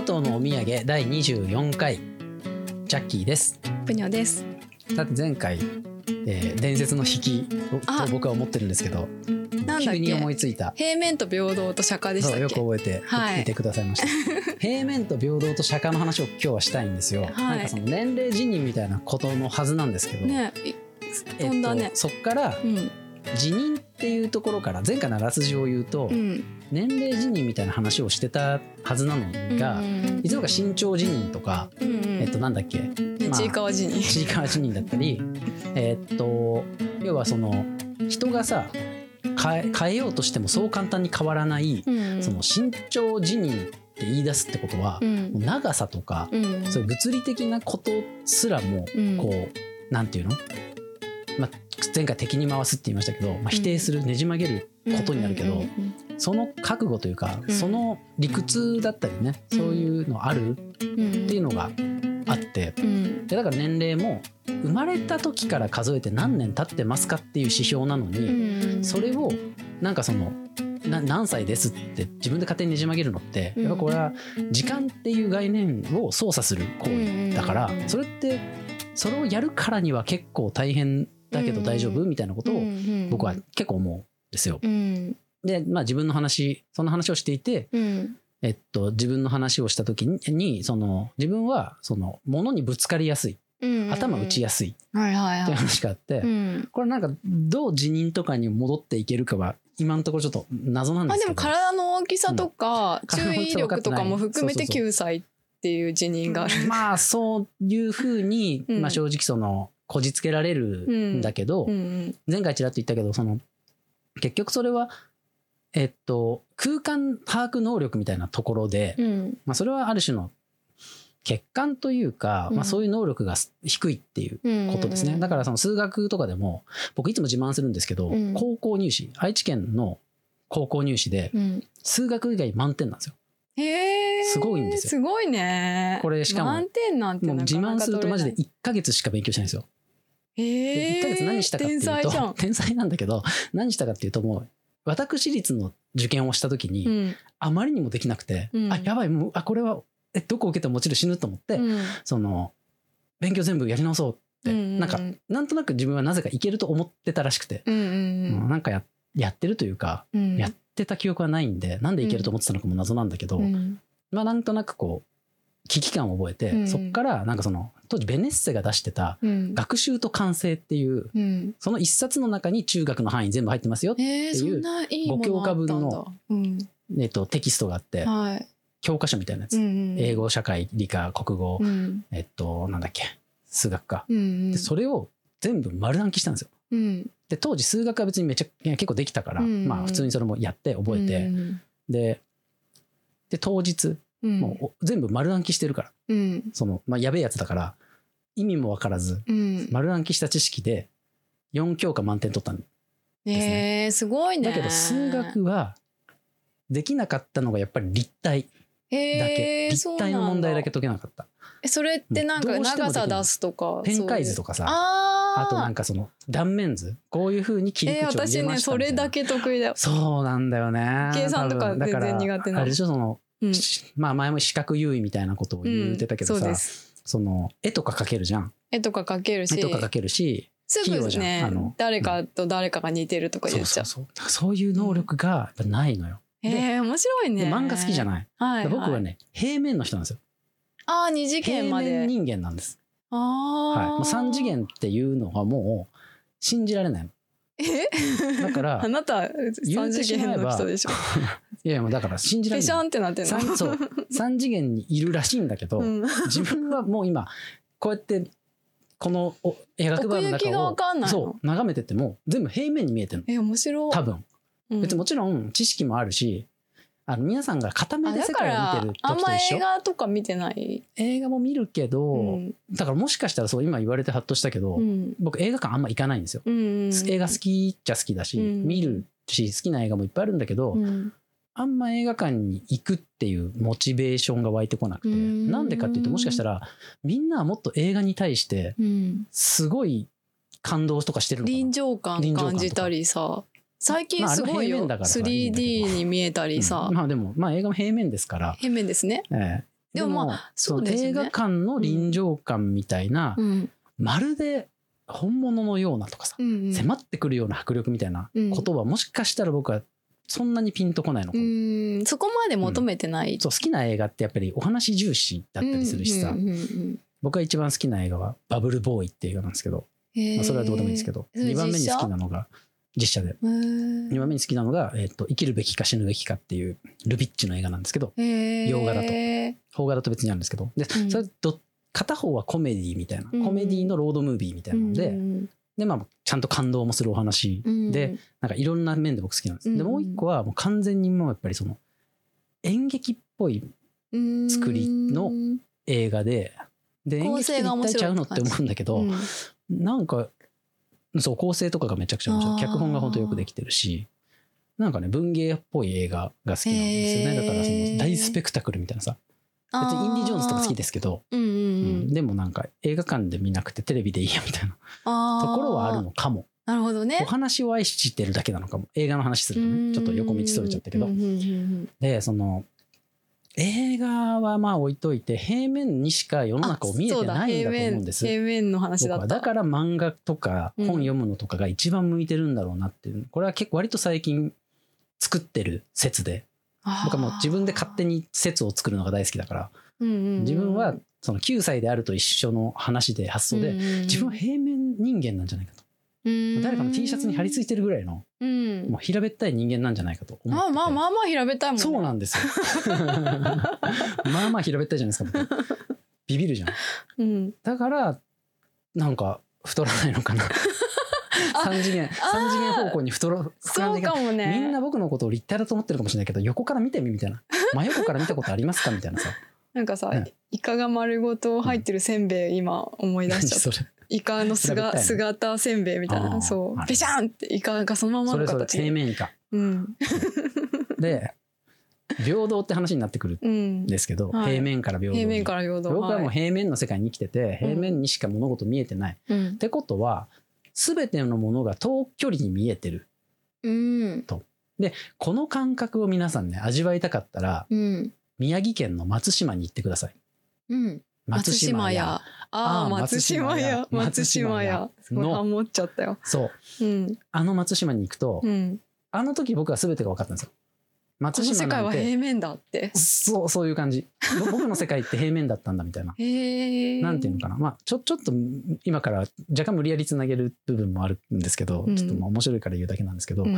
与党のお土産第24回ジャッキーですぷにょです。さて前回、えー伝説の引きと僕は思ってるんですけどなんだっ急に思いついた平面と平等と釈迦でしそうよたっけく覚えてはいいてくださいました、平面と平等と釈迦の話を今日はしたいんですよ、はいなんかその年齢辞任みたいなことのはずなんですけど、ねえ飛んだねそっからうん辞任っていうところから前回のあらすじを言うと、うん。年齢辞任みたいな話をしてたはずなのが、うんいつの間にか身長辞任とか、うんうん。えっとなんだっけ？ねまあちいかわじに。ちいかわ辞任だったりえっと要はその人がさ変え変えようとしてもそう簡単に変わらない、うん。その身長辞任って言い出すってことはう、ん。長さとか、うん。そういう物理的なことすらもうん。こう、なんていうの、まあ、前回敵に回すって言いましたけど、まあ、否定する、ねじ曲げることになるけど、うんその覚悟というか、うん。その理屈だったりねそういうのあるっうんていうのがあってうん。でだから年齢も生まれた時から数えて何年経ってますかっていう指標なのうに、ん。それをなんかそのな何歳ですって自分で勝手にねじ曲げるのってうん。やっぱこれは時間っていう概念を操作する行為だからうん。それってそれをやるからには結構大変だけど大丈夫？みたいなことを僕は結構思うんですよ。うん。でまあ自分の話その話をしていてうん。えっと、自分の話をした時ににその自分はその物にぶつかりやすい。うん頭打ちやすい。って話があって、うん。これなんかどう辞任とかに戻っていけるかは今のところちょっと謎なんであですけど。も体の大きさとかうん。注意力とかも含めてそうそう9歳っていう辞任がある。まあそういうふうに、うん。まあ、正直そのこじつけられるんだけど、うん。前回ちらっと言ったけどその結局それはえっと空間把握能力みたいなところで、うん。まあ、それはある種の欠陥というか、うん。まあ、そういう能力が低いっていううんことですね、だからその数学とかでも僕いつも自慢するんですけど、うん。高校入試愛知県の高校入試でうん。数学以外満点なんですよ。へえすごいんですよ。すごいね。これしかも満点なんてもう自慢するとマジで取れない。1ヶ月しか勉強してないんですよ。え1ヶ月何したかっていうと 天才なんだけど何したかっていうともう私立の受験をした時に、うん。あまりにもできなくて、うん。あやばいもうあこれはえどこ受けてももちろん死ぬと思って、うん。その勉強全部やり直そうって、うんうんうん。なんかなんとなく自分はなぜかいけると思ってたらしくて、うんうん。うんなんかややってるというか、うん。やってた記憶はないんでなんでいけると思ってたのかも謎なんだけど、うん。まあなんとなくこう危機感を覚えて、うん。そっからなんかその当時ベネッセが出してたうん。学習と完成っていううん。その一冊の中に中学の範囲全部入ってますよ、ったんだ。五教科うん。えっと、テキストがあってはい。教科書みたいなやつ、うんうん英語社会理科国語、うん。えっとなんだっけ数学か、うんうん。でそれを全部丸暗記したんですよ。うん。で当時数学は別にめちゃ結構できたから、うんまあ普通にそれもやって覚えて、うん。でで当日うん。もうお全部丸暗記してるから。うん。その、まあ、やべえやつだから意味も分からずうん。丸暗記した知識で4教科満点取ったんですね。へえすごいね。だけど数学はできなかったのがやっぱり立体だけ、へえ立体の問題だけ解けなかった。えそれってなんか長さ出すとか展開図かとかさ。あとなんかその断面図。こういうふうに切りえー口を入私ねれましたみたいな。それだけ得意だよ。そうなんだよね。計算とか全然苦手なの。あれでしょその、うん。しまあ前も視覚優位みたいなことを言ってたけどさ、うん。その絵とか描けるじゃん。絵とか描けるし。絵とか描けるしすぐねあの誰かと誰かが似てるとかそう言っちゃそううそう。そういう能力がやっぱないのよ、へえ面白いね。で漫画好きじゃない、はい、で僕はね平面の人なんですよ。ああ二次平元まで。面人間なんです、あはい、あ、もう3次元っていうのがもう信じられないのえ？だからあなた三次元の人でしょ？いやいやもうだから信じられない。ペシャンってなってんの？三そう。3次元にいるらしいんだけど、うん。自分はもう今こうやってこのお映画バーの中をそう眺めてても全部平面に見えてるの。え面白い。多分。うん。別にもちろん知識もあるしあの皆さんが片目で世界をら見てるあんま時と一緒？映画とか見てない、映画も見るけど、うん。だからもしかしたらそう今言われてハッとしたけど、うん。僕映画館あんま行かないんですよ、うん映画好きっちゃ好きだし、うん。見るし好きな映画もいっぱいあるんだけど、うん。あんま映画館に行くっていうモチベーションが湧いてこなくてうん。なんでかっていうともしかしたらみんなはもっと映画に対してうん。すごい感動とかしてるのかな？臨場感感じたりさ最近すごいよ、平面だからさいいんだけど。3D に見えたりさ、うん。まあでもまあ映画も平面ですから、平面ですね。ええ。でもまあそうですね。映画館の臨場感みたいな、うん。まるで本物のようなとかさ、うんうん。迫ってくるような迫力みたいなことはもしかしたら僕はそんなにピンとこないのかも、うん。そこまで求めてない。そう好きな映画ってやっぱりお話重視だったりするしさ、うんうんうん僕が一番好きな映画は「バブルボーイ」っていう映画なんですけど、まあ、それはどうでもいいんですけど。それ2番目に好きなのが実写で。へー。2番目に好きなのが、えっと「生きるべきか死ぬべきか」っていうルビッチの映画なんですけど洋画だと。邦画だと別にあるんですけど。で、うん。それど片方はコメディみたいな、うん。コメディのロードムービーみたいなので,、うんでまあ、ちゃんと感動もするお話。うんで、なんかいろんな面で僕好きなんです。でうん。もう一個はもう完全にもうやっぱりその演劇っぽいうん作りの映画でで演構劇って一体ちゃうのって思うんだけど、うん。なんかそう構成とかがめちゃくちゃ面白い。脚本が本当よくできてるし。なんかね文芸っぽい映画が好きなんですよね。だからその大スペクタクルみたいなさ。別にインディ・ジョーンズとか好きですけど、うんうんううん。んでもなんか映画館で見なくてテレビでいいやみたいな。ところはあるのかも。なるほどね。お話を愛してるだけなのかも。映画の話するとね。ちょっと横道それちゃったけど。でその映画はまあ置いといて平面にしか世の中を見えてないんだと思うんです。平面の話僕だった。はだから漫画とかうん。本読むのとかが一番向いてるんだろうなっていう。これは結構割と最近作ってる説で僕はもう自分で勝手に説を作るのが大好きだから。自分はその9歳であると一緒の話で発想で自分は平面人間なんじゃないかと。誰かの T シャツに貼り付いてるぐらいのうん。もう平べったい人間なんじゃないかと思っあまあまあまあ平べったいもんね。そうなんですよ。まあまあ平べったいじゃないですか僕。ビビるじゃん。うん。だからなんか太らないのかな。あ三次元三次元方向に太らそうかかもね。みんな僕のことを立体だと思ってるかもしれないけど横から見てみみたいな。真横から見たことありますかみたいなさ。なんかさ、ね。イカが丸ごと入ってるせんべい今思い出何しちゃった。それイカの姿姿せんべいみたいな。そう。ペシャンってイカがそのままの形。で平面以下うん。で平等って話になってくるうんんですけど、はい。平面から平等に。平面から平等。僕はもうはい平面の世界に生きてて平面にしか物事見えてない、うん。ってことは全てのものが遠距離に見えてる。うん。この感覚を皆さんね味わいたかったらうん。宮城県の松島に行ってください。うん松島屋。ああ松島屋。松松島屋。すごいの。ハモっちゃったよ。そう。うん。あの松島に行くと、うん。あの時僕は全てが分かったんですよ。この世松島界は平面だって。そうそういう感じ。ぼ僕の世界って平面だったんだみたいな。へえなんていうのかな。まあちょちょっと今から若干無理やりつなげる部分もあるんですけど、うん。ちょっとまあ面白いから言うだけなんですけど、うん。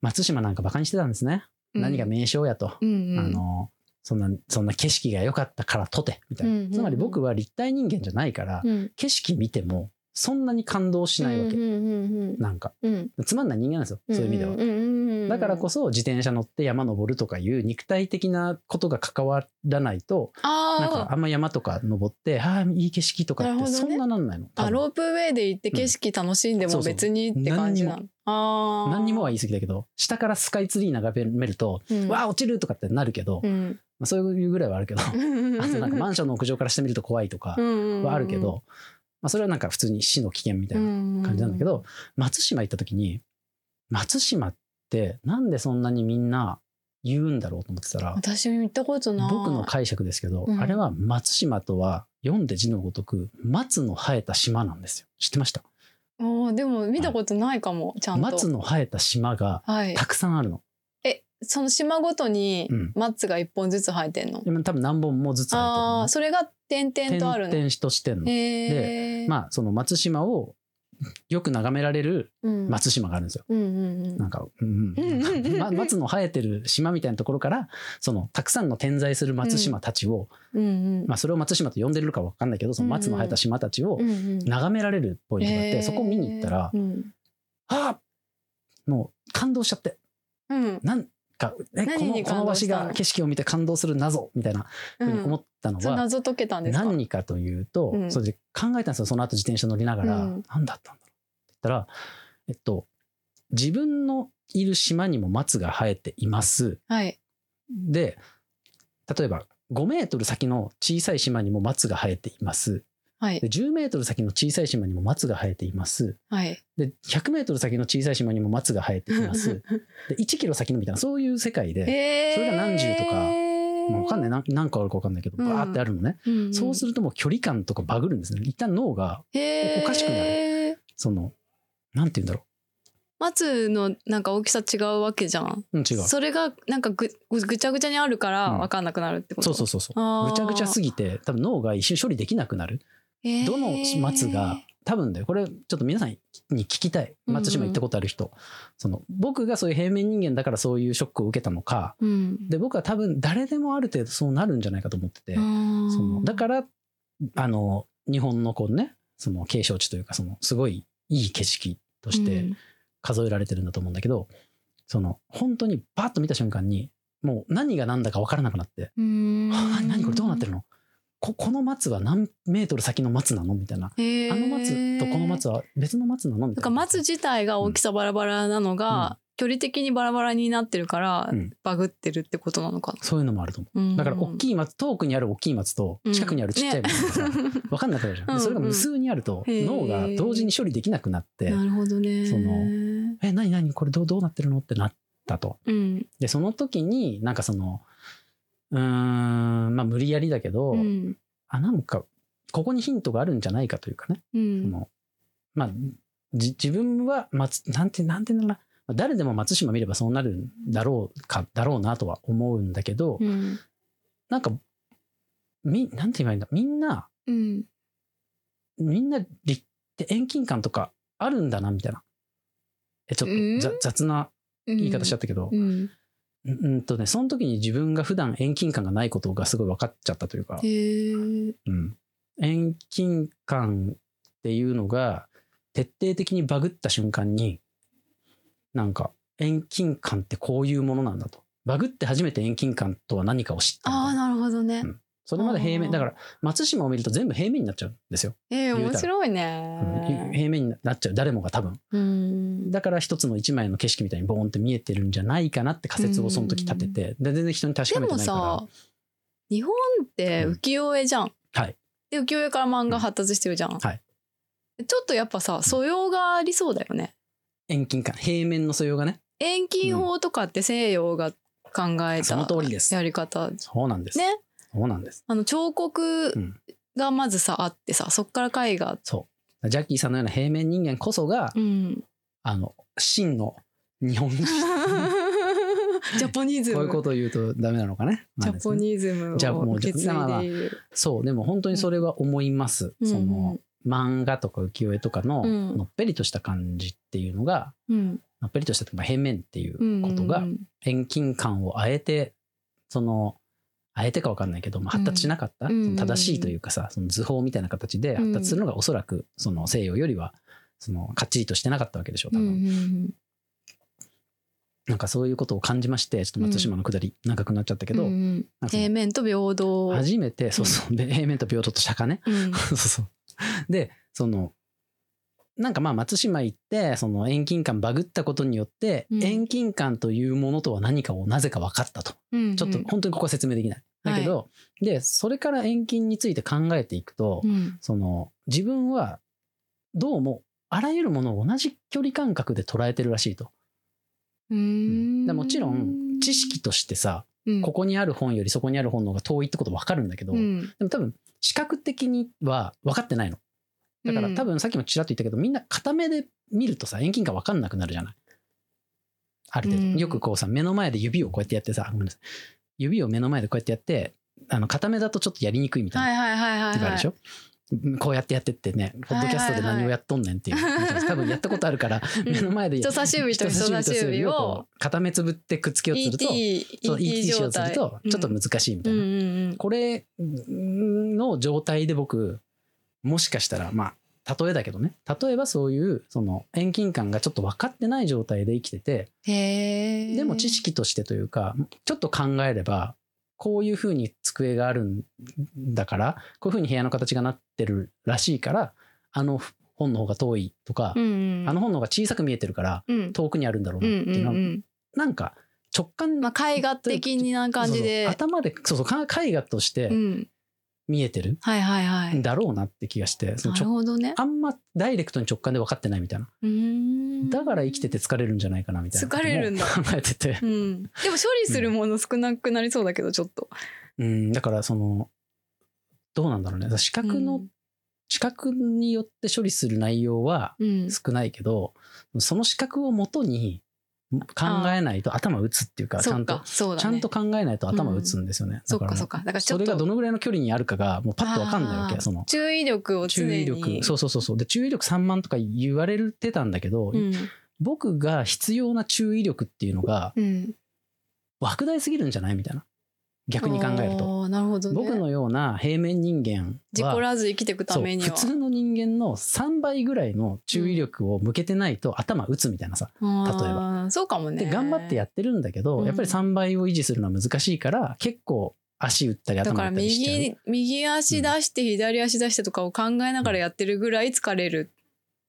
松島なんかバカにしてたんですね、何が名称やと、あのそんなそんな景色が良かったからとてみたいな、うんうんうん。つまり僕は立体人間じゃないから、うん。景色見てもそんなに感動しないわけ、うんうんなんかうん。うん。つまんない人間なんですよそういう意味では、んんうんだからこそ自転車乗って山登るとかいう肉体的なことが関わらないとなんかああんま山とか登ってああいい景色とかってそんななんないの、ーあロープウェイで行って景色楽しんでも別にって感じなの。何にもは言い過ぎだけど下からスカイツリー眺めると、うん。わあ落ちるとかってなるけど、うんまあ、そういうぐらいはあるけど あとなんかマンションの屋上からしてみると怖いとかはあるけど、まあ、それはなんか普通に死の危険みたいな感じなんだけど、松島行った時に松島ってなんでそんなにみんな言うんだろうと思ってたら私も行ったことない。僕の解釈ですけど、うん。あれは松島とは読んで字のごとく松の生えた島なんですよ。知ってました？あーでも見たことないかもちゃんと。松の生えた島がはい。たくさんあるの、えその島ごとにうん。松が一本ずつ生えてんの？でも多分何本もずつ生えてるあのあそれが点々とあるの。点々としてんの、へえまあその松島をよく眺められるうん。松島があるんですよ。うんうんうん。なんか、うんうん。松の生えてる島みたいなところからそのたくさんの点在する松島たちを、うんうん。まあ、それを松島と呼んでるかわかんないけどその松の生えた島たちをうんうん。眺められるポイントがあって、へー。そこ見に行ったら、うん。ああもう感動しちゃって。うん。なんかえこのこのわしが景色を見て感動する謎みたいなふうに思ったのは、謎解けたんですか？何かというと、うん。それで考えたんですよ。その後自転車乗りながら、うん何だったんだろう？って言ったらえっと自分のいる島にも松が生えています。はい。で例えば5メートル先の小さい島にも松が生えていますはい。で10メートル先の小さい島にも松が生えています。はい。で100メートル先の小さい島にも松が生えています。で1キロ先のみたいなそういう世界でそれが何十とかへえ。まあ、わかんない。何何個あるかわかんないけどうん。バーってあるのね、うんうん。そうするともう距離感とかバグるんですね。一旦脳がおかしくなる。そのなんて言うんだろ松のなんか大きさ違うわけじゃん。う、うん、違う。それがなんかぐぐぐちゃぐちゃにあるからうん分かんなくなるってこと、そうそうそうそう。あー。ぐちゃぐちゃすぎて多分脳が一瞬処理できなくなるどの松が多分だよ。これちょっと皆さんに聞きたい。松島行ったことある人、その僕がそういう平面人間だからそういうショックを受けたのか。うん。で僕は多分誰でもある程度そうなるんじゃないかと思ってて、そのだからあの日本のこうねその景勝地というかそのすごいいい景色として数えられてるんだと思うんだけど、その本当にバッと見た瞬間にもう何が何だか分からなくなって。うん「あ何何これどうなってるの？ここの松は何メートル先の松なの?」みたいな「へーあの松とこの松は別の松なの?」みたいな。なんか松自体が大きさバラバラなのが、距離的にバラバラになってるから、うんバグってるってことなのかそういうのもあると思な。う。だから大いきい松遠くにある大きい松と近くにあるちっちゃい松がさ、分かんなくなるじゃん。でそれが無数にあるとうんうん脳が同時に処理できなくなってなるほどね。そのえ何何？これどうどうなってるの？ってなったと。うん。でその時になんかそのうーんまあ無理やりだけど、うん。あなんかここにヒントがあるんじゃないかというかね、そうん。のまあじ自分は松なんてなんてなまあ誰でも松島見ればそうなるんだろうかだろうなとは思うんだけど、うん。なんかみなんて言えばいいんだみんなうん。みんな立って遠近感とかあるんだなみたいなえちょっとざ、うん雑な言い方しちゃったけど、うん。うんうんとね、その時に自分が普段遠近感がないことがすごい分かっちゃったというか。うん、遠近感っていうのが徹底的にバグった瞬間になんか遠近感ってこういうものなんだと。バグって初めて遠近感とは何かを知ったああ、なるほどね。うんそれまで平面だから松島を見ると全部平面になっちゃうんですよ、ええ言うたら。面白いうんね。平面になっちゃう。誰もが多分。うん。だから一つの一枚の景色みたいにボーンって見えてるんじゃないかなって仮説をその時立てて、で全然人に確かでもめてないから。さ、日本って浮世絵じゃん。はい。で浮世絵から漫画発達してるじゃん。はい。ちょっとやっぱさ素養がありそうだよね。遠近感。平面の素養がね。遠近法とかって西洋が考えそのた通りです。やり方。そうなんです、ねそうなんです。あの彫刻うん。がまずさあってさそっから絵画、そう。ジャッキーさんのような平面人間こそが、うん、あの真の日本人。ジャポニズム。こういうことを言うとダメなのかね。ジャポニズムをじゃあもう受け継いで。そうでも本当にそれは思います。うん。その漫画とか浮世絵とかのうん。のっぺりとした感じっていうのが、うん。のっぺりとした平面っていうことがうん。遠近感をあえてそのあえてか分かんないけど、まあ、発達しなかった、うん。正しいというかさその図法みたいな形で発達するのがおそらくその西洋よりはそのかっちりとしてなかったわけでしょう多うんう分、ん。なんかそういうことを感じましてちょっと松島の下り長くなっちゃったけど、うん平面と平等。初めてそうそう。で平面と平等と釈迦ね。うん。そうそう。でそのなんかまあ松島行ってその遠近感バグったことによって、うん。遠近感というものとは何かをなぜか分かったと。うんちょっと本当にここは説明できない。だけど、でそれから遠近について考えていくと、うん。その自分はどうもあらゆるものを同じ距離感覚で捉えてるらしいと。うん。でもちろん知識としてさうん。ここにある本よりそこにある本の方が遠いってこと分かるんだけど、うん。でも多分視覚的には分かってないの。だからうん。多分さっきもちらっと言ったけどみんな片目で見るとさ遠近感分かんなくなるじゃない？ある程度、うん。よくこうさ目の前で指をこうやってやってさごめんなさい。指を目の前でこうやってやってあの片目だとちょっとやりにくいみたいなはあるでしょ、こうやってやってってねポッドキャストで何をやっとんねんっていう、多分やったことあるからうん。目の前で人差し指と人差し指を片目つぶってくっつけようとすると ET そう ET しよう状とする態とちょっと難しいみたいな、うんうんうん。これの状態で僕もしかしたらまあ例えだけどね。例えばそういうその遠近感がちょっと分かってない状態で生きててでも知識としてというかちょっと考えればこういうふうに机があるんだからこういうふうに部屋の形がなってるらしいからあの本の方が遠いとか、うんうん。あの本の方が小さく見えてるからうん。遠くにあるんだろううなんっていうのは、うんなんか直感まあ絵画的な感じで。頭でそうそうか絵画としてうん見えてる？はいはいはい。だろうなって気がして、そのなちょるほどね。あんまダイレクトに直感で分かってないみたいな。だから生きてて疲れるんじゃないかなみたいな疲れるんだ考えててう。ん。でも処理するもの少なくなりそうだけど、ちょっと。うん、だからその、どうなんだろうね。視覚の、うん視覚によって処理する内容はうん。少ないけど、その視覚をもとに考えないと頭打つっていうか、ちゃんとね。ちゃんと考えないと頭打つんですよね。だらそっかそっか。だからそれがどのぐらいの距離にあるかがもうパッとわかんないわけその注意力を常注に。意力そうそうそうそうで注意力3万とか言われてたんだけど、うん。僕が必要な注意力っていうのがうん。莫大すぎるんじゃないみたいな逆に考えると、なるほどね。僕のような平面人間事故はらず生きていくために普通の人間の3倍ぐらいの注意力を向けてないと頭打つみたいなさ、例えばそうかもね。で頑張ってやってるんだけど、うんやっぱり3倍を維持するのは難しいから結構足打ったりだから頭打ったりしちゃう右右足出して左足出してとかを考えながらやってるぐらい疲れる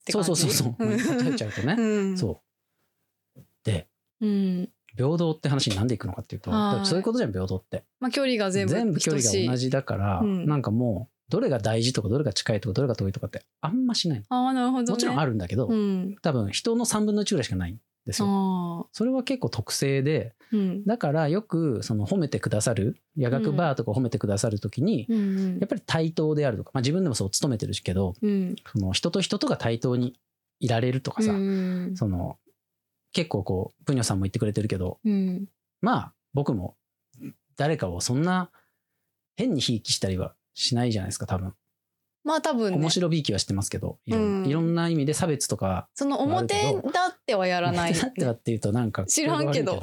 って感じ？そうそうそう。ん例えちゃうとね。うん。そう。で、うん。平等って話になんでいくのかっていうと、はいそういうことじゃん、平等って。まあ距離が全部全部距離が同じ。じだから、うんなんかもう、どれが大事とか、どれが近いとか、どれが遠いとかってあんましない。ああなるほど、ね。もちろんある。るんだけど、うん。多分人の3分の1ぐらいしかないんですよ。それは結構特性で、うん。だからよくその褒めてくださる、夜学バーとか褒めてくださるときに、うんやっぱり対等であるとか、まあ自分でもそう務めてるけど、うん。その人と人とが対等にいられるとかさ、うん。その結構こうプニョさんも言ってくれてるけどうん。まあ僕も誰かをそんな変にひいきしたりはしないじゃないですか多分。まあ多分ね。面。白びいきはしてますけどいろん,、な意味で差別とかその表だってはやらない。だってはっていうとなんか知らんけど。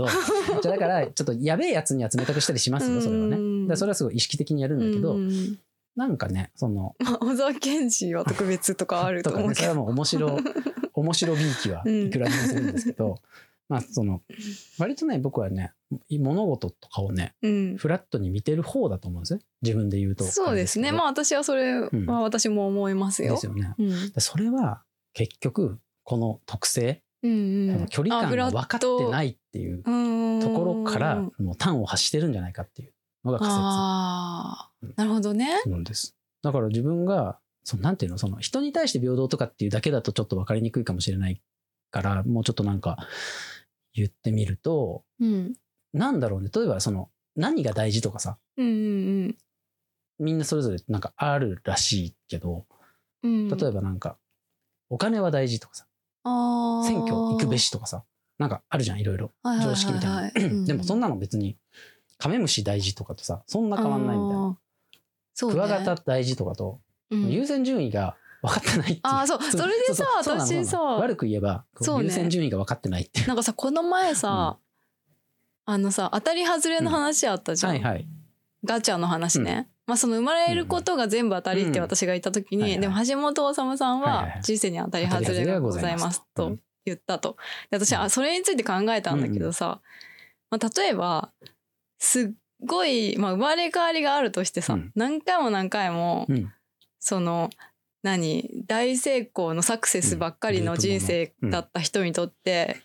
じゃあだからちょっとやべえやつには冷たくしたりしますよそれはね。それはすごい意識的にやるんだけど、うんなんかねそのまあ小沢健二は特別とかあるととか思うけど。ねそれはもう面白 面白びいきはいくらでもするんですけど、まあその割とね僕はね物事とかをねうん。フラットに見てる方だと思うんですよ自分で言うとそうですね。まあ私はそれはん私も思いますよけどで。すよねそれは結局この特性、うんうん。距離感が分かってないいっていうところからもう端を発してるんじゃないかっていうのが仮ああうん、なるほどね。んです。だから自分がそのなんていうの？その人に対して平等とかっていうだけだとちょっと分かりにくいかもしれないからもうちょっとなんか言ってみるとうん。なんだろうね。例えばその何が大事とかさうんうんみんなそれぞれなんかあるらしいけどうん。例えばなんかお金は大事とかさば選挙行くべしとかさなんかあるじゃんいろいろ。常識みたいなでもそんななの別にカメムシ大事とかとさそんな変わんないみたいな、そうね。クワガタ大事とかとうん。優先順位が分かってないっていう。あーそう。それでさううそう私さ悪く言えばこうそうね。優先順位が分かってないって。いうなんかさこの前さ、あのさ当たり外れの話あったじゃん、はいはい。ガチャの話ね、まあその生まれることが全部当たりって私が言った時に、うんはいはい。でも橋本治さんはいはいははい。人生に当たり外れがございますと言ったと。で私はそれについて考えたんだけどさ、まあ、例えばすっごい、まあ、生まれ変わりがあるとしてさ、うん。何回も何回も、うん。その何大成功のサクセスばっかりの人生だった人にとって、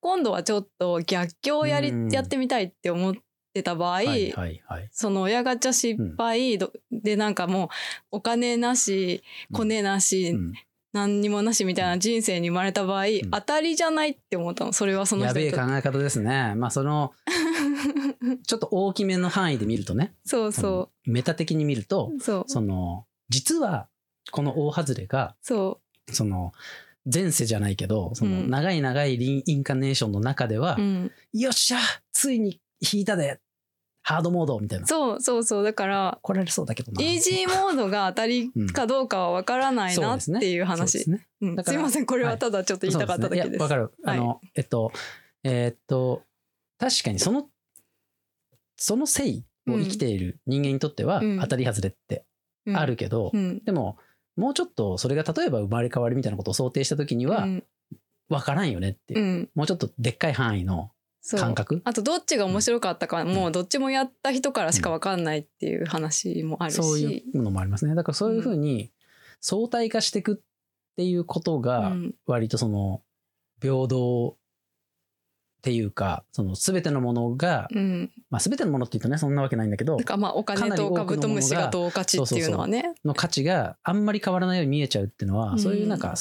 今度はちょっと逆境をやり、うん。やってみたいって思ってた場合、はいはいはい。その親ガチャ失敗どでなんかもうお金なしコネなし、うん。何にもなしみたいな人生に生まれた場合、ん。当たりじゃないって思ったのそれはそのやべえ考え方ですね。まあそのちょっと大きめの範囲で見るとね。そうそメタ的に見るとうそう。その実はこの大外れがそその前世じゃないけどそのうん。長い長いリンインカネーションの中では、う、うん、よっしゃついに引いたでハードモードみたいな。そうそうそう。だから怒られそうだけどな。イージーモードが当たりかどうかは分からないなっていう話。すね。すいません。これはただちょっと言いたかっただけです。そうね。いやわかる。あの、えっと、えーっと、確かにその、その性を生きている人間にとっては、うん。当たり外れってうん。あるけど、うん。でも、もうちょっとそれが例えば生まれ変わりみたいなことを想定した時には、うん。わからんよねっていう、うん。もうちょっとでっかい範囲の感覚。あとどっちが面白かったかもうどっちもやった人からしか分かんないっていう話もあるし、そういうのもありますね。だからそういうふうに相対化していくっていうことうが、ん。割とその、平等っていうかその全てのものが、うん、まあ、全てのものっていうとねそんなわけないんだけどかまあお金とカブトムシが同価値っていうのはね。の価値があんまり変わらないように見えちゃうっていうのは、うん、そういうなんか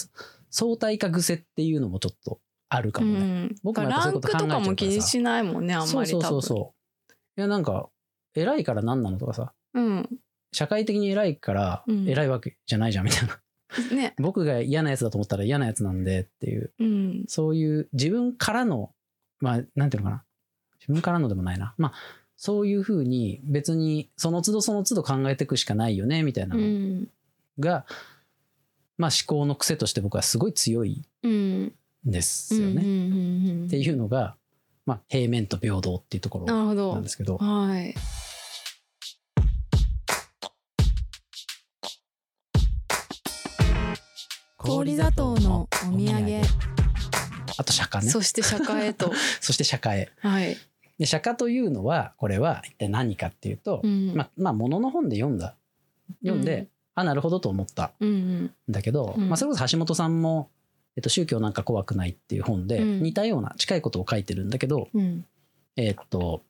相対化癖っていうのもちょっとあるかもね、うん、僕もランクとかも気にしないもんねあんまりそうそうそういやなんか偉いから何なのとかさ、うん、社会的に偉いから偉いわけじゃないじゃんみたいな、ね、僕が嫌なやつだと思ったら嫌なやつなんでっていう、うん、そういう自分からのまあなんていうのかな。自分からのでもないな。まあそういうふうに別にその都度その都度考えていくしかないよねみたいなのが、うん、まあ思考の癖として僕はすごい強いんですよね。っていうのが、まあ、平面と平等っていうところなんですけど。はい。氷砂糖のお土産あと釈迦ね。そして釈迦へと。そして釈迦へ。はい。で釈迦というのはこれは一体何かっていうと、うん、まあまあものの本で読んだ読んで、うん、あなるほどと思ったんだけど、うん、まあ、それこそ橋本さんも、えっと、宗教なんか怖くないっていう本で似たような近いことを書いてるんだけど、えっと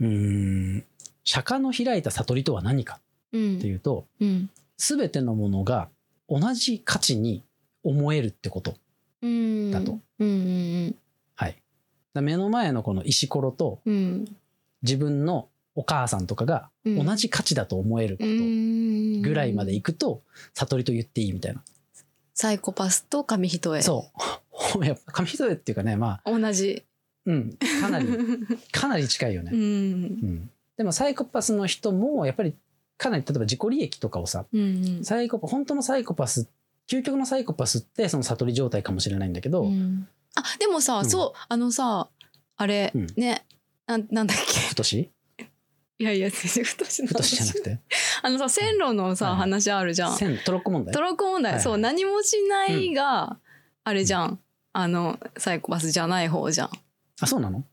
うん釈迦の開いた悟りとは何かっていうと、すべてのものが同じ価値に思えるってことだと。はい。目の前のこの石ころと、自分のお母さんとかが同じ価値だと思えることぐらいまでいくと、悟りと言っていいみたいな。サイコパスと紙一重。そう。やっぱ紙一重っていうかね、まあ。同じ。うん。かなり、かなり近いよね。うん、うん。でもサイコパスの人も、やっぱりかなり例えば自己利益とかをさ、うんうん、サイコパ本当のサイコパス究極のサイコパスってその悟り状態かもしれないんだけど、うん、あでもさ、うん、そうあのさあれ、うん、ねななんだっけ？太し？いやいや太し太しじゃなくて？あのさ線路のさ、話あるじゃん。線トロッコ問題？トロッコ問題、はい、そう何もしないが、あれじゃん。あのサイコパスじゃない方じゃん。あそうなの？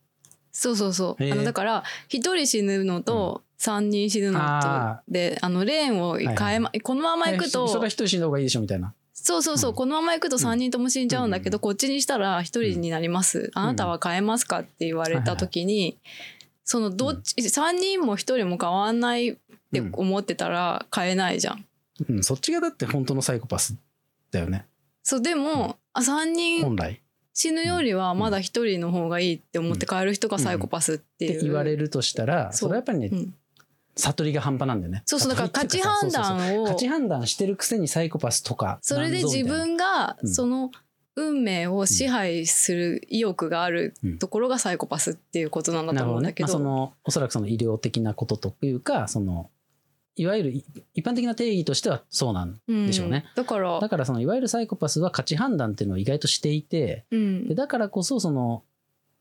そうそうそう。あのだから一人死ぬのと3人死ぬのとであのレーンを変えま、はいはい、このまま行くとそれは一人死んだ方がいいでしょみたいなそうそうそう、うん、このまま行くと3人とも死んじゃうんだけど、うん、こっちにしたら1人になります、うん、あなたは変えますかって言われた時に、そのどっち、3人も1人も変わんないって思ってたら変えないじゃん。うん、そっちがだって本当のサイコパスだよね。そうでも、あ3人本来。死ぬよりはまだ一人の方がいいって思って変える人がサイコパスっていう。って言われるとしたらそれはやっぱりね、悟りが半端なんだよね。そうそうだから価値判断を価値判断してるくせにサイコパスとかそれで自分がその運命を支配する意欲があるところがサイコパスっていうことなんだと思うんだけど,、ね。まあ、そのおそらくその医療的なことというかそのいわゆる一般的な定義としてはそうなんでしょうね。うん、だからだからそのいわゆるサイコパスは価値判断っていうのを意外としていて、うん、でだからこそその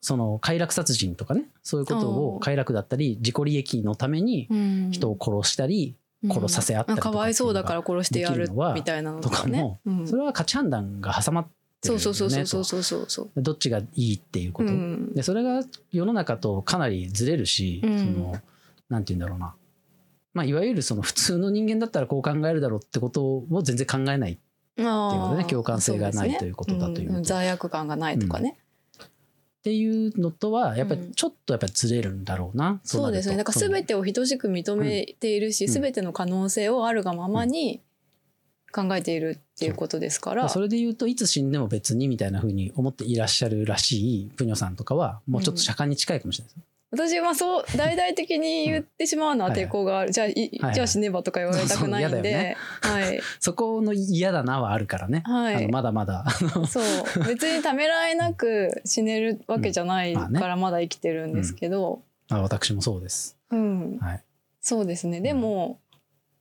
その快楽殺人とかねそういうことを快楽だったり自己利益のために人を殺したり、殺させ合ったりとか、かわいそうだから殺してやるみたいなのとかも、それは価値判断が挟まってそうそうそうそうそう。そうどっちがいいっていうこと、でそれが世の中とかなりずれるし、そのなんて言うんだろうな。まあいわゆるその普通の人間だったらこう考えるだろうってことを全然考えないっていうことでね。共感性がないということだという罪悪感がないとかね、っていうのとはやっぱりちょっとやっぱりずれるんだろうな、うん、そうですね。だから全てを等しく認めているし、うん、全ての可能性をあるがままに考えているっていうことですから、それで言うといつ死んでも別にみたいなふうに思っていらっしゃるらしいプニョさんとかはもうちょっと釈迦に近いかもしれないです、私はそう大々的に言ってしまうのは抵抗がある、じゃあい、じゃあ死ねばとか言われたくないんで、ね、はい、そこの嫌だなはあるからね、はい、まだまだ。そう。別にためらいなく死ねるわけじゃないから まだ生きてるんですけど、うん、あ私もそうです、うん。はい、そうですね。でも、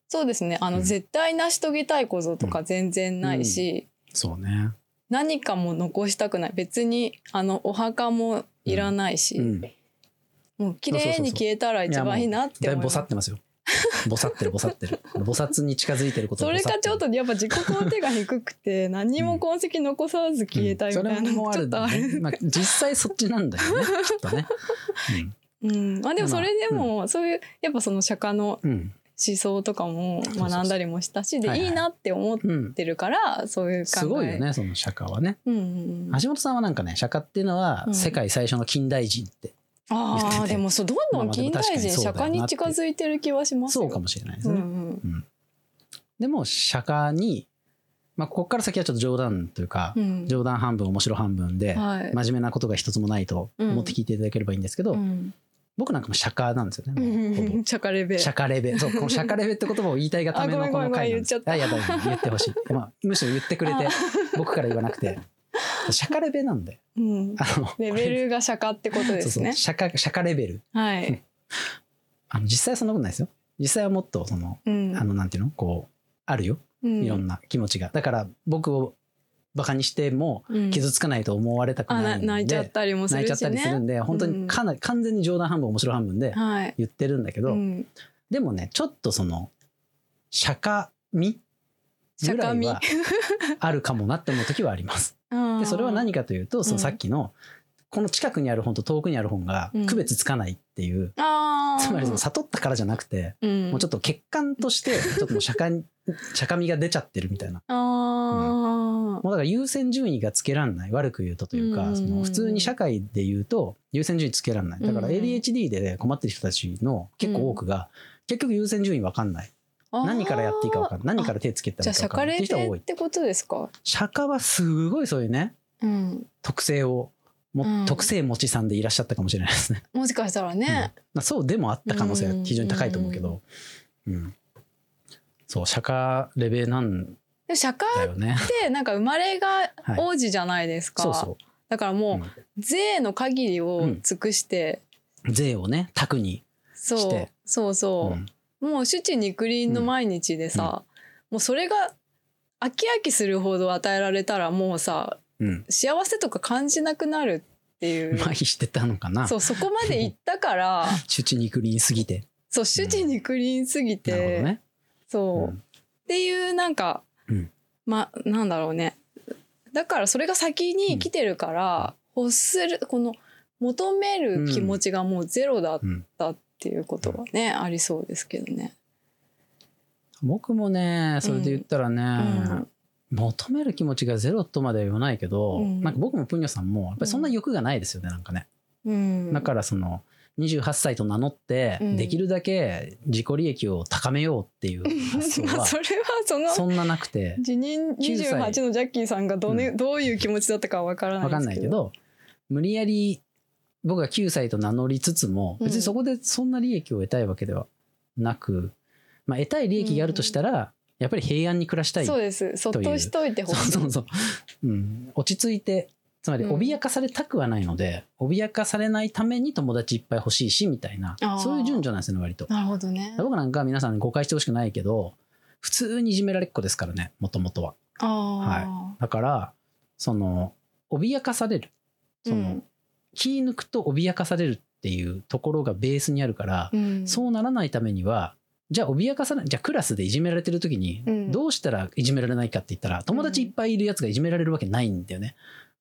そうですね。あの、絶対成し遂げたいこととか全然ないし、そうね。何かも残したくない。別にあのお墓もいらないし、もう綺麗に消えたら一番いいなって思います。ぼさってますよ。ぼさってるぼさってる。菩薩に近づいてることそれかちょっとやっぱ自己肯定が低くて何も痕跡残さず消えたいみたいなのもちょっとある。まあ実際そっちなんだよね。きっとね。うん。まあでもそれでもそういうやっぱその釈迦の想とかも学んだりもしたしで、はいはいいいなって思ってるから、そういう考えすごいよねその釈迦はねうんうんうん、橋本さんはなんかね釈迦っていうのはうん世界最初の近代人ってああでもそうどんどん近代人釈迦に近づいてる気はしますよそうかもしれないですね、うんうんでも釈迦に、まあ、ここから先はちょっと冗談というか、うん。冗談半分面白半分で、はい。真面目なことが一つもないと思って聞いていただければいいんですけど、うん。僕なんかも釈迦なんですよね、うん釈迦レベシャカレベ。そう、このシャカレベって言葉を言いたいがための この回なんです。あ、やばい、言ってほしい。まあ、むしろ言ってくれてあ、僕から言わなくて。シャカレベなんで。うんあの、レベルが釈迦ってことですねそうそう、シャカ、シャカレベル。はい、あの、実際はそんなことないですよ。実際はもっと、その、うんあの、なんていうの？こう、あるよ。うんいろんな気持ちが。だから、僕をバカにしてもうん傷つかないと思われたくあないんで。な泣いちゃったりもするしね泣いちゃったりするんで、本当にかなり完全に冗談半分面白半分ではい言ってるんだけど、うんでもね、ちょっとその、釈迦味ぐらいはあるかもなって思う時はあります。で、それは何かというと、そのさっきの、この近くにある本と遠くにある本がうん。区別つかないっていう、あー。つまりその悟ったからじゃなくて、うん。もうちょっと欠陥として、ちょっともう釈迦に、釈迦味が出ちゃってるみたいな。あもうだから優先順位がつけらんない。悪く言うとというか、うん。その普通に社会で言うと優先順位つけらんない。だからうん。ADHD で困ってる人たちの結構多くが、結局優先順位わかんない。あ何からやっていいかわかんない。何から手つけたらいいかわかんない。ってっ。てことですか？釈迦はすごいそういうね、うん。特性をも、うん。特性持ちさんでいらっしゃったかもしれないですね。もしかしたらね、うん。まあ、そうでもあった可能性は非常に高いと思うけど、うん、そう釈迦レベなん釈迦。って なんか生まれがはい王子じゃないですか、そうそだからう。もう税の限りを尽くして、うん、税をね卓にそう。してそうそう、うんもう主治肉林の毎日でさ、もうそれが飽き飽きするほど与えられたらもうさうん、幸せとか感じなくなるっていう、麻痺してたのかな。そうそこまで行ったから 主治肉林すぎて。そう主治肉林すぎて、なるほどね。そう、うん。っていうなんか、うん。まなんだろうね。だからそれが先に来てるから、欲するこの求める気持ちがもうゼロだったっていうことはね、ありそうですけどね。僕もねそれで言ったらね、うん。求める気持ちがゼロとまでは言わないけど、うん。なんか僕もプニョさんもやっぱりそんな欲がないですよねなんかね。うん、だからその28歳と名乗ってうん。できるだけ自己利益を高めようっていう 発想はそれはそのそんななくて辞任9歳。28のジャッキーさんがど,、ねどういう気持ちだったかは分からない分かんないけど無理やり僕が9歳と名乗りつつも別にそこでそんな利益を得たいわけではなく、まあ、得たい利益があるとしたらやっぱり平安に暮らしたいそうです。そっとしといてほしい。そうそうそう、うん、落ち着いてつまりうん。脅かされたくはないので、脅かされないために友達いっぱい欲しいしみたいなそういう順序なんですよね割と。なるほどね。僕なんかは皆さんに誤解してほしくないけど普通にいじめられっ子ですからねもともとは。ああ、だからその脅かされる。その、うん気抜くと脅かされるっていうところがベースにあるから、うん。そうならないためにはじゃあ脅かさないじゃあクラスでいじめられてる時にうん。どうしたらいじめられないかって言ったら友達いっぱいいるやつがいじめられるわけないんだよね、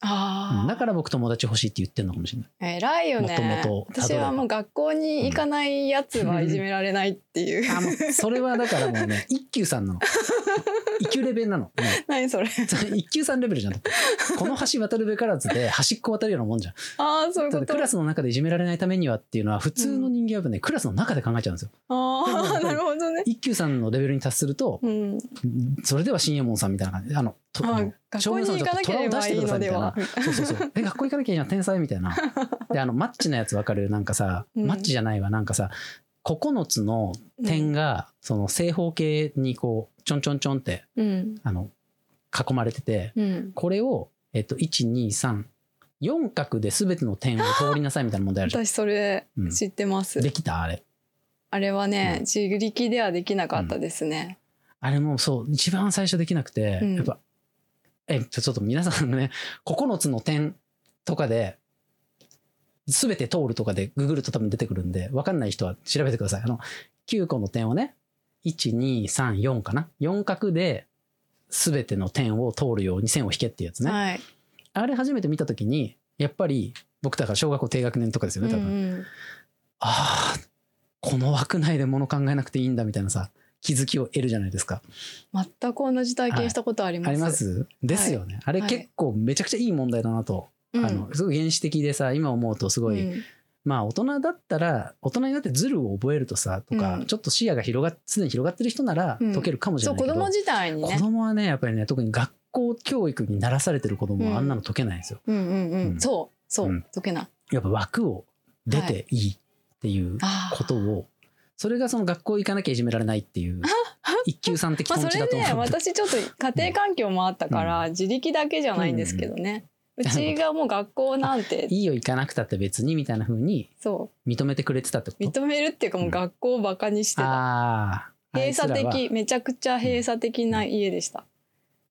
あだから僕友達欲しいって言ってるのかもしれない。偉いよね。もともと私はもう学校に行かないやつはいじめられないっていう、あもうそれはだからもうね 一級さんなの。一級レベルなの。もう。何それ。一級さんレベルじゃんだって。この橋渡るべからずで端っこ渡るようなもんじゃん。ああそういうこと。ただクラスの中でいじめられないためにはっていうのは普通の人間はね、クラスの中で考えちゃうんですよ。ああなるほどね。一級さんのレベルに達すると、うん。それでは新右衛門さんみたいな感じ。であのとああの学校に行かなければいいのでは。そうそうそう。え、学校行かなきゃいいじゃん、天才みたいな。で、あの、マッチのやつわかる？なんかさ、うん。マッチじゃないわ、なんかさ、9つの点が、その正方形にこう、ちょんちょんちょんって、うん。あの、囲まれてて、うん。これを、えっと、1、2、3、4角で全ての点を通りなさいみたいな問題ある。私それうん。知ってます、できた？あれ。あれはね、うん。自力ではできなかったですね、あれもそう、一番最初できなくて、うん。やっぱ、え、ちょちょっと皆さんね、9つの点とかで、すべて通るとかでググると多分出てくるんで、わかんない人は調べてください。あの、9個の点をね、1、2、3、4かな。4角で、すべての点を通るように線を引けっていうやつね。はい、あれ初めて見たときに、やっぱり、僕だから小学校低学年とかですよね、多分。うんうんああ、この枠内で物考えなくていいんだみたいなさ気づきを得るじゃないですか。全く同じ体験したことあります。あります？ですよね。あれ結構めちゃくちゃいい問題だなと。あのすごい原始的でさ今思うとすごい、まあ大人だったら大人になってズルを覚えるとさとか、ちょっと視野が広がすでに広がってる人なら解けるかもしれないけど、子供自体にね。子供はねやっぱりね特に学校教育にならされてる子供はあんなの解けないんですよ。うんうんうん。そうそう、解けない。やっぱ枠を出ていいっていうことを、それがその学校行かなきゃいじめられないっていう 一級さん的だと思う。まあそれね私ちょっと家庭環境もあったから、自力だけじゃないんですけどね。うちがもう学校なんていいよ行かなくたって別にみたいなふう。に認めてくれてたってこと？認めるっていうかもう学校をバカにしてた、うん、閉鎖的めちゃくちゃ閉鎖的な家でした、うん、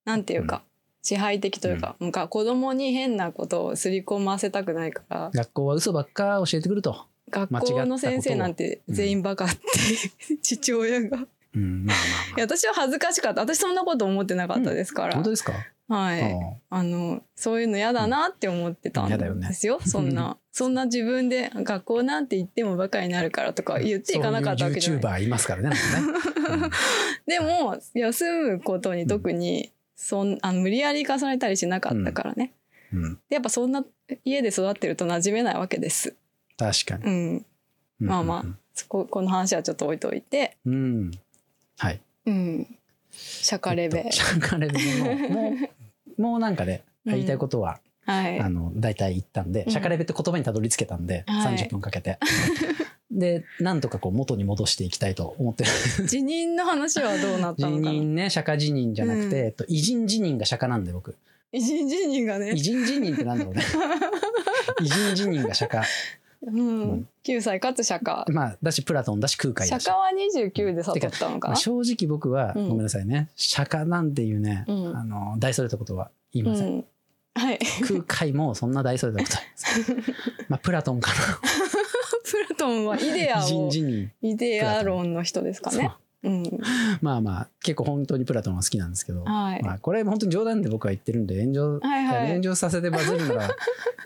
なんていうか、支配的というか、うん、か子供に変なことをすり込ませたくないから。学校は嘘ばっか教えてくると学校の先生なんて全員バカって、うん、父親が。うんまあまあまあ、いや私は恥ずかしかった。私そんなこと思ってなかったですから、本当ですか？はい。あの、そういうの嫌だなって思ってたんですよ。よね、そんな、そんな自分で学校なんて言ってもバカになるからとか言っていかなかったわけじゃない。いますからね。ね。でも、休むことに特に、そんあの無理やり重ねたりしなかったからね。うん、でやっぱそんな家で育ってると馴染めないわけです。確かに。うん。まあまあ、そここの話はちょっと置いといて。うん。はい。うん。シャカレベ。えっと、レベももう、もうなんかね、言いたいことは、はい、あの、大体言ったんで、シャカレベって言葉にたどり着けたんで、はい、30分かけて。で、なんとかこう元に戻していきたいと思ってる。辞任の話はどうなったのか辞任ね、釈迦辞任じゃなくて、うん、えっと、偉人辞任が釈迦なんで僕。偉人辞任がね。偉人辞任ってなんだろうね。偉人辞任が釈迦。うん、9歳かつ釈迦。まあだしプラトンだし空海だし。釈迦は29で悟ったのかな、正直僕は、ごめんなさいね。釈迦なんていうね、あの大それたことは言いません、はい、空海もそんな大それたこと まあプラトンかな。プラトンはイデアをイデア論の人ですかねうん、まあまあ結構本当にプラトンは好きなんですけど、はい、まあ、これ本当に冗談で僕は言ってるんで炎上、はいはい、炎上させてバズるなら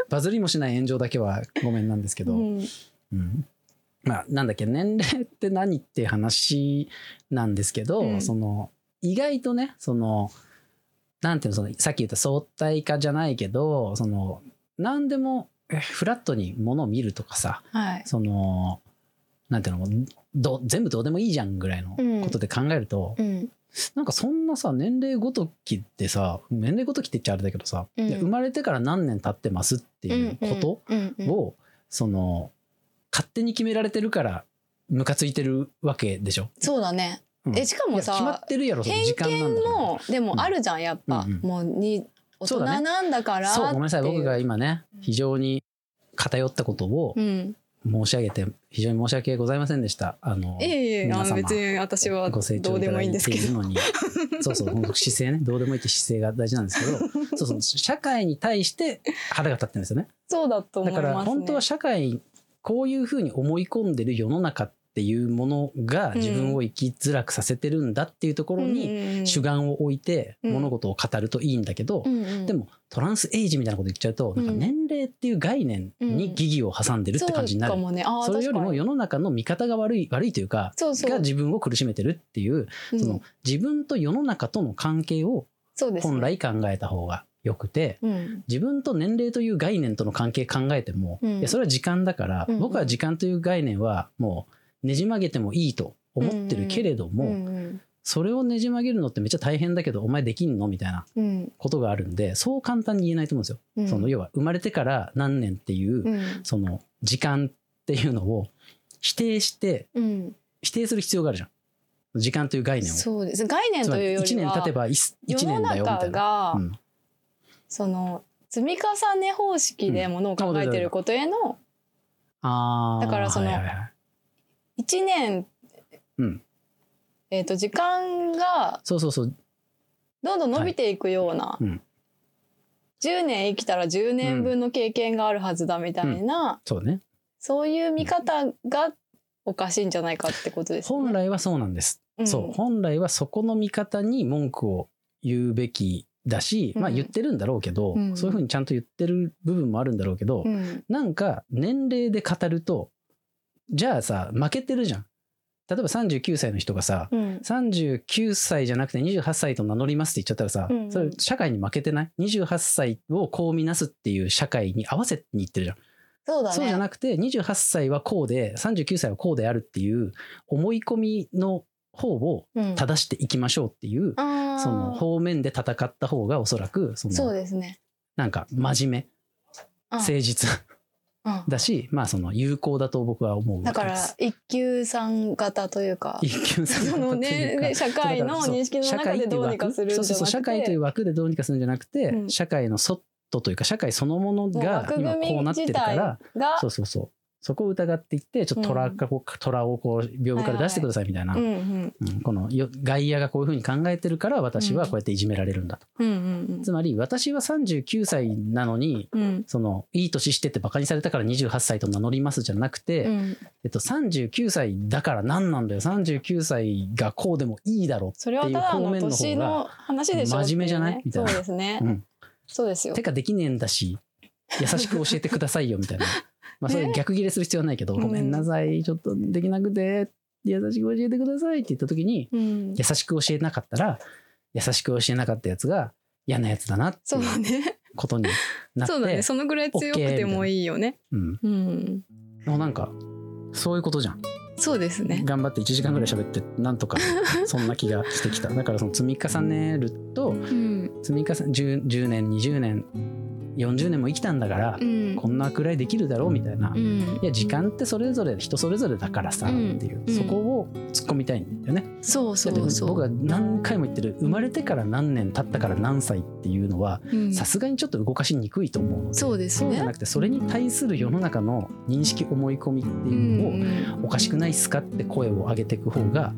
バズりもしない炎上だけはごめんなんですけど、うん、うん、まあなんだっけ年齢って何って話なんですけど、うん、その意外とねそのなんていうのそのさっき言った相対化じゃないけどその何でもフラットにものを見るとかさ、はい、そのなんていうのど全部どうでもいいじゃんぐらいのことで考えると、うん、なんかそんなさ年齢ごときってさ年齢ごときって言っちゃあれだけどさ、うん、生まれてから何年経ってますっていうことをその勝手に決められてるからムカついてるわけでしょ？そうだね、うん、えしかもさ決まってるやろその時間なんだもでもあるじゃんやっぱ、うん。うん、もうに大人なんだからそう、ね、ごめんなさい。僕が今ね非常に偏ったことを、うん申し上げて非常に申し訳ございませんでした。あの、ええ皆様別に私はどうでもいいんですけど。そうそう、本当姿勢ね、どうでもいいって姿勢が大事なんですけど、そうそう、社会に対して腹が立ってるんですよね。そうだと思います、ね、だから本当は社会、こういうふうに思い込んでる世の中っっていうものが自分を生きづらくさせてるんだっていうところに主眼を置いて物事を語るといいんだけど、でもトランスエイジみたいなこと言っちゃうと、なんか年齢っていう概念に疑義を挟んでるって感じになる。それよりも世の中の見方が悪い悪いというかが自分を苦しめてるっていうその自分と世の中との関係を本来考えた方がよくて、うん、自分と年齢という概念との関係考えても、うん、いやそれは時間だから、うん。うん、僕は時間という概念はもうねじ曲げてもいいと思ってるけれども、うんうん、それをねじ曲げるのってめっちゃ大変だけどお前できんの？みたいなことがあるんで、そう簡単に言えないと思うんですよ。うん、その要は生まれてから何年っていう、その時間っていうのを否定して、否定する必要があるじゃん。時間という概念を。そうです。概念というよりは1年経てば 1, 1年だよみたいな。うん、その積み重ね方式でものを考えてることへの、あだからその、はいはいはい1年、うん、えっ、ー、と時間がそうそうそう。どんどん伸びていくような、はい。うん、10年生きたら10年分の経験があるはずだみたいな、うん、そうね。そういう見方がおかしいんじゃないかってことです、ね、本来はそうなんです、うん、そう。本来はそこの見方に文句を言うべきだし、まあ言ってるんだろうけど、うん、そういうふうにちゃんと言ってる部分もあるんだろうけど、うん、なんか年齢で語るとじゃあさ負けてるじゃん例えば39歳の人がさ、うん、39歳じゃなくて28歳と名乗りますって言っちゃったらさ、うんうん、それ社会に負けてない ?28 歳をこう見なすっていう社会に合わせにいってるじゃん。そうだね。そうじゃなくて28歳はこうで39歳はこうであるっていう思い込みの方を正していきましょうっていう、うん、その方面で戦った方がおそらくそのそうですね。なんか真面目、誠実だし、まあその有効だと僕は思うだから一級さん型というか一級さん型というかね、社会の認識の中でどうにかするんじゃなくてそうそうそう社会という枠でどうにかするんじゃなくて、うん、社会の外というか社会そのものが今こうなってるからそうそうそうそこを疑っていってちょっと虎か、うん、虎をこう屏風から出してくださいみたいな、この外野がこういうふうに考えてるから私はこうやっていじめられるんだと、うんうんうん、つまり私は39歳なのに、うん、そのいい年してってバカにされたから28歳と名乗りますじゃなくて、うん、えっと、39歳だから何なんだよ。39歳がこうでもいいだろうっていう方面の方が真面目じゃない？みたいな。そうですね、そうですよ。てかできねえんだし優しく教えてくださいよみたいな。まあそれ逆ギレする必要はないけど、ごめんなさい、ちょっとできなくて、優しく教えてくださいって言った時に、優しく教えなかったら、優しく教えなかったやつが嫌なやつだなっていうことになって。そうだね。そのぐらい強くてもいいよね。うん。うん。もうなんか、そういうことじゃん。そうですね。頑張って1時間ぐらい喋って、なんとか、そんな気がしてきた。だからその積み重ねると、うん、積み重ね10、10年、20年、40年も生きたんだから、うん、こんなくらいできるだろうみたいな、うん、いや時間ってそれぞれ人それぞれだからさ、っていう、そこを突っ込みたいんだよね。そうそうそう。僕は何回も言ってる。生まれてから何年経ったから何歳っていうのはさすがにちょっと動かしにくいと思うので。そうです、ね、そうじゃなくてそれに対する世の中の認識思い込みっていうのをおかしくないっすかって声を上げていく方が、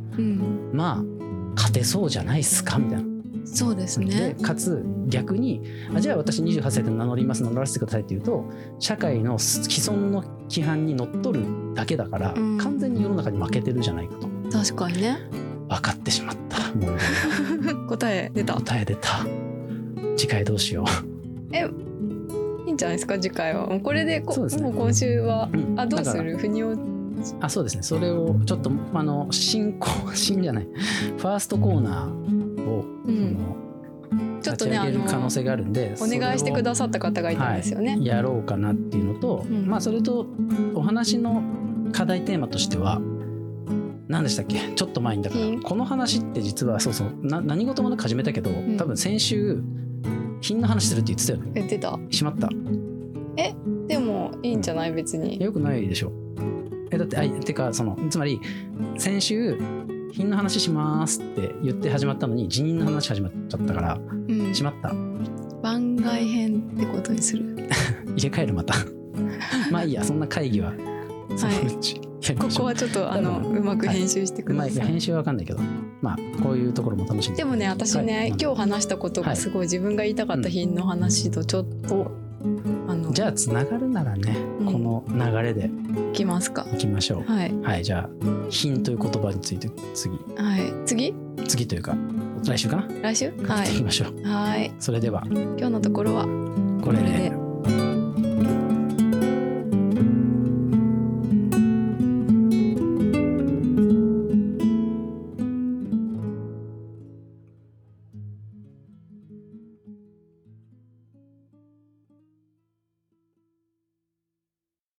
まあ勝てそうじゃないっすかみたいな。そうですね。かつ逆にあじゃあ私28歳で名乗ります名乗らせてくださいって言うと社会の既存の規範にのっとるだけだから、うん、完全に世の中に負けてるじゃないかと。確かにね。分かってしまった。答え出た。答え出た。次回どうしよう。えいいんじゃないですか次回は。もうこれでそうね、もう今週は、うん、あどうする？腑に落あそうですね。それをちょっとあの進行 新じゃない。ファーストコーナーを、うん、ちょっとね立ち上げる可能性があるんで、お願いしてくださった方がいたんですよね、はい、やろうかなっていうのと、うん、まあそれとお話の課題テーマとしては何でしたっけ？ちょっと前にだからこの話って実はそうそうな何事もなく始めたけど、多分先週品の話するって言ってたよね。言ってた。しまった。え？でもいいんじゃない？別に。よくないでしょ。えだってあてかそのつまり先週品の話しますって言って始まったのに辞任の話始まっちゃったから、うん、しまった。番外編ってことにする？入れ替えるまた。まあいいやそんな会議はそのうち、はい、ここはちょっとあのうまく編集してください、まあ、編集は分かんないけどまあこういうところも楽しみで。もね私ね、はい、今日話したことがすごい自分が言いたかった品の話とちょっと、あのじゃあつながるならね、うん、この流れで。いきますか。いきましょう。はい、はい、じゃあ「品」という言葉について次。はい。次？次というか来週かな？来週？はいいきましょう。はい。それでは。今日のところはこれで